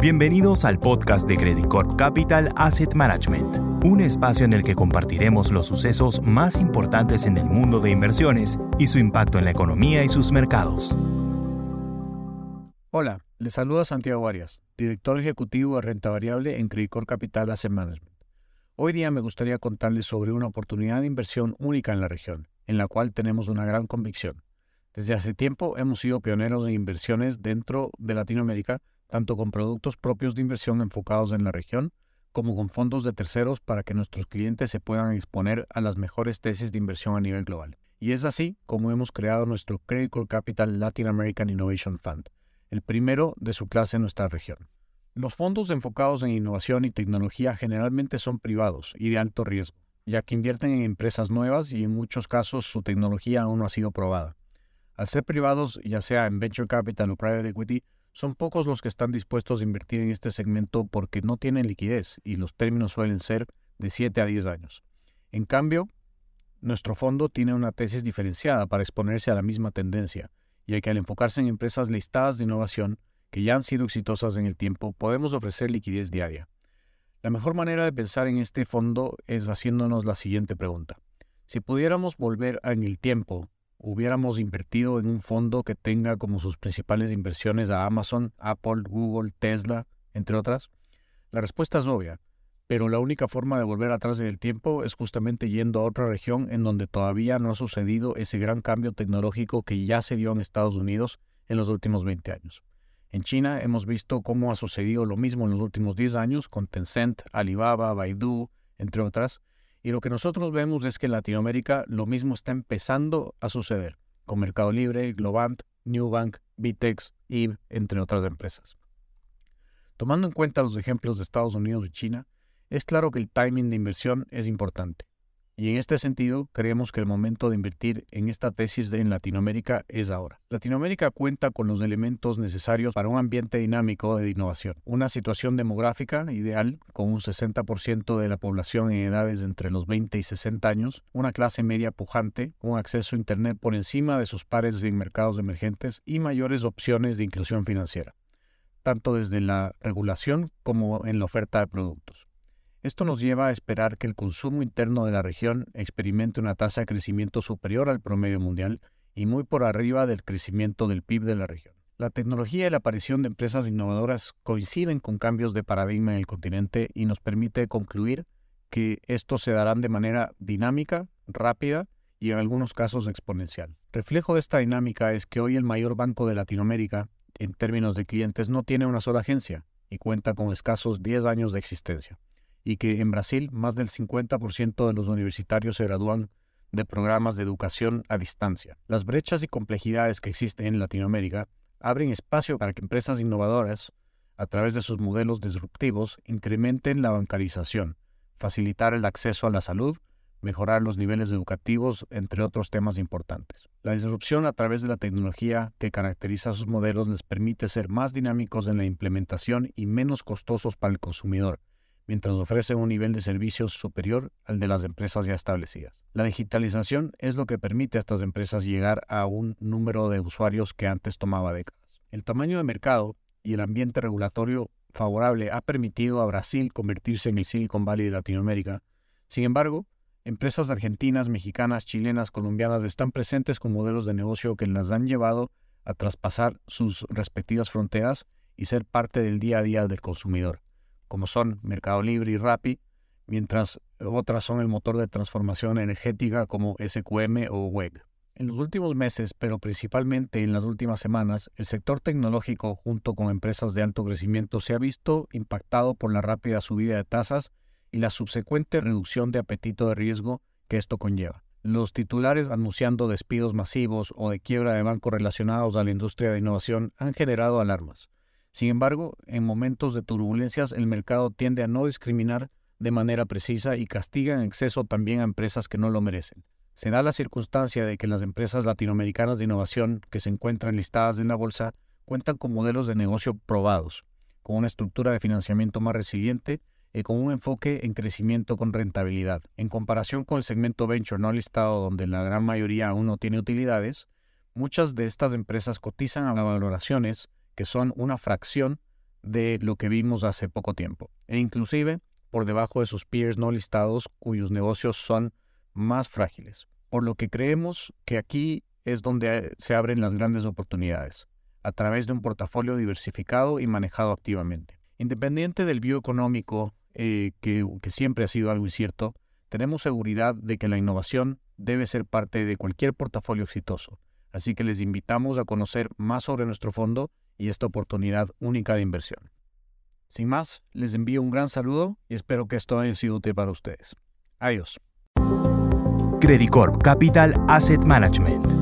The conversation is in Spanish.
Bienvenidos al podcast de Credit Corp Capital Asset Management, un espacio en el que compartiremos los sucesos más importantes en el mundo de inversiones y su impacto en la economía y sus mercados. Hola, les saluda Santiago Arias, director ejecutivo de renta variable en Credit Corp Capital Asset Management. Hoy día me gustaría contarles sobre una oportunidad de inversión única en la región, en la cual tenemos una gran convicción. Desde hace tiempo hemos sido pioneros en inversiones dentro de Latinoamérica tanto con productos propios de inversión enfocados en la región, como con fondos de terceros para que nuestros clientes se puedan exponer a las mejores tesis de inversión a nivel global. Y es así como hemos creado nuestro Credit Core Capital Latin American Innovation Fund, el primero de su clase en nuestra región. Los fondos enfocados en innovación y tecnología generalmente son privados y de alto riesgo, ya que invierten en empresas nuevas y en muchos casos su tecnología aún no ha sido probada. Al ser privados, ya sea en venture capital o private equity, son pocos los que están dispuestos a invertir en este segmento porque no tienen liquidez y los términos suelen ser de 7 a 10 años. En cambio, nuestro fondo tiene una tesis diferenciada para exponerse a la misma tendencia, ya que al enfocarse en empresas listadas de innovación que ya han sido exitosas en el tiempo, podemos ofrecer liquidez diaria. La mejor manera de pensar en este fondo es haciéndonos la siguiente pregunta. Si pudiéramos volver en el tiempo hubiéramos invertido en un fondo que tenga como sus principales inversiones a Amazon, Apple, Google, Tesla, entre otras? La respuesta es obvia, pero la única forma de volver atrás en el tiempo es justamente yendo a otra región en donde todavía no ha sucedido ese gran cambio tecnológico que ya se dio en Estados Unidos en los últimos 20 años. En China hemos visto cómo ha sucedido lo mismo en los últimos 10 años con Tencent, Alibaba, Baidu, entre otras, y lo que nosotros vemos es que en Latinoamérica lo mismo está empezando a suceder, con Mercado Libre, Globant, Newbank, Bitex, y entre otras empresas. Tomando en cuenta los ejemplos de Estados Unidos y China, es claro que el timing de inversión es importante. Y en este sentido, creemos que el momento de invertir en esta tesis de en Latinoamérica es ahora. Latinoamérica cuenta con los elementos necesarios para un ambiente dinámico de innovación. Una situación demográfica ideal, con un 60% de la población en edades entre los 20 y 60 años, una clase media pujante, un acceso a Internet por encima de sus pares en mercados emergentes y mayores opciones de inclusión financiera, tanto desde la regulación como en la oferta de productos. Esto nos lleva a esperar que el consumo interno de la región experimente una tasa de crecimiento superior al promedio mundial y muy por arriba del crecimiento del PIB de la región. La tecnología y la aparición de empresas innovadoras coinciden con cambios de paradigma en el continente y nos permite concluir que estos se darán de manera dinámica, rápida y en algunos casos exponencial. Reflejo de esta dinámica es que hoy el mayor banco de Latinoamérica, en términos de clientes, no tiene una sola agencia y cuenta con escasos 10 años de existencia y que en Brasil más del 50% de los universitarios se gradúan de programas de educación a distancia. Las brechas y complejidades que existen en Latinoamérica abren espacio para que empresas innovadoras, a través de sus modelos disruptivos, incrementen la bancarización, facilitar el acceso a la salud, mejorar los niveles educativos, entre otros temas importantes. La disrupción a través de la tecnología que caracteriza a sus modelos les permite ser más dinámicos en la implementación y menos costosos para el consumidor, mientras ofrece un nivel de servicios superior al de las empresas ya establecidas. La digitalización es lo que permite a estas empresas llegar a un número de usuarios que antes tomaba décadas. El tamaño de mercado y el ambiente regulatorio favorable ha permitido a Brasil convertirse en el Silicon Valley de Latinoamérica. Sin embargo, empresas argentinas, mexicanas, chilenas, colombianas están presentes con modelos de negocio que las han llevado a traspasar sus respectivas fronteras y ser parte del día a día del consumidor como son Mercado Libre y Rappi, mientras otras son el motor de transformación energética como SQM o WEG. En los últimos meses, pero principalmente en las últimas semanas, el sector tecnológico junto con empresas de alto crecimiento se ha visto impactado por la rápida subida de tasas y la subsecuente reducción de apetito de riesgo que esto conlleva. Los titulares anunciando despidos masivos o de quiebra de bancos relacionados a la industria de innovación han generado alarmas. Sin embargo, en momentos de turbulencias el mercado tiende a no discriminar de manera precisa y castiga en exceso también a empresas que no lo merecen. Se da la circunstancia de que las empresas latinoamericanas de innovación que se encuentran listadas en la bolsa cuentan con modelos de negocio probados, con una estructura de financiamiento más resiliente y con un enfoque en crecimiento con rentabilidad. En comparación con el segmento venture no listado donde la gran mayoría aún no tiene utilidades, muchas de estas empresas cotizan a valoraciones que son una fracción de lo que vimos hace poco tiempo, e inclusive por debajo de sus peers no listados cuyos negocios son más frágiles, por lo que creemos que aquí es donde se abren las grandes oportunidades, a través de un portafolio diversificado y manejado activamente. Independiente del bioeconómico, eh, que, que siempre ha sido algo incierto, tenemos seguridad de que la innovación debe ser parte de cualquier portafolio exitoso, así que les invitamos a conocer más sobre nuestro fondo y esta oportunidad única de inversión. Sin más, les envío un gran saludo y espero que esto haya sido útil para ustedes. Adiós. Credicorp Capital Asset Management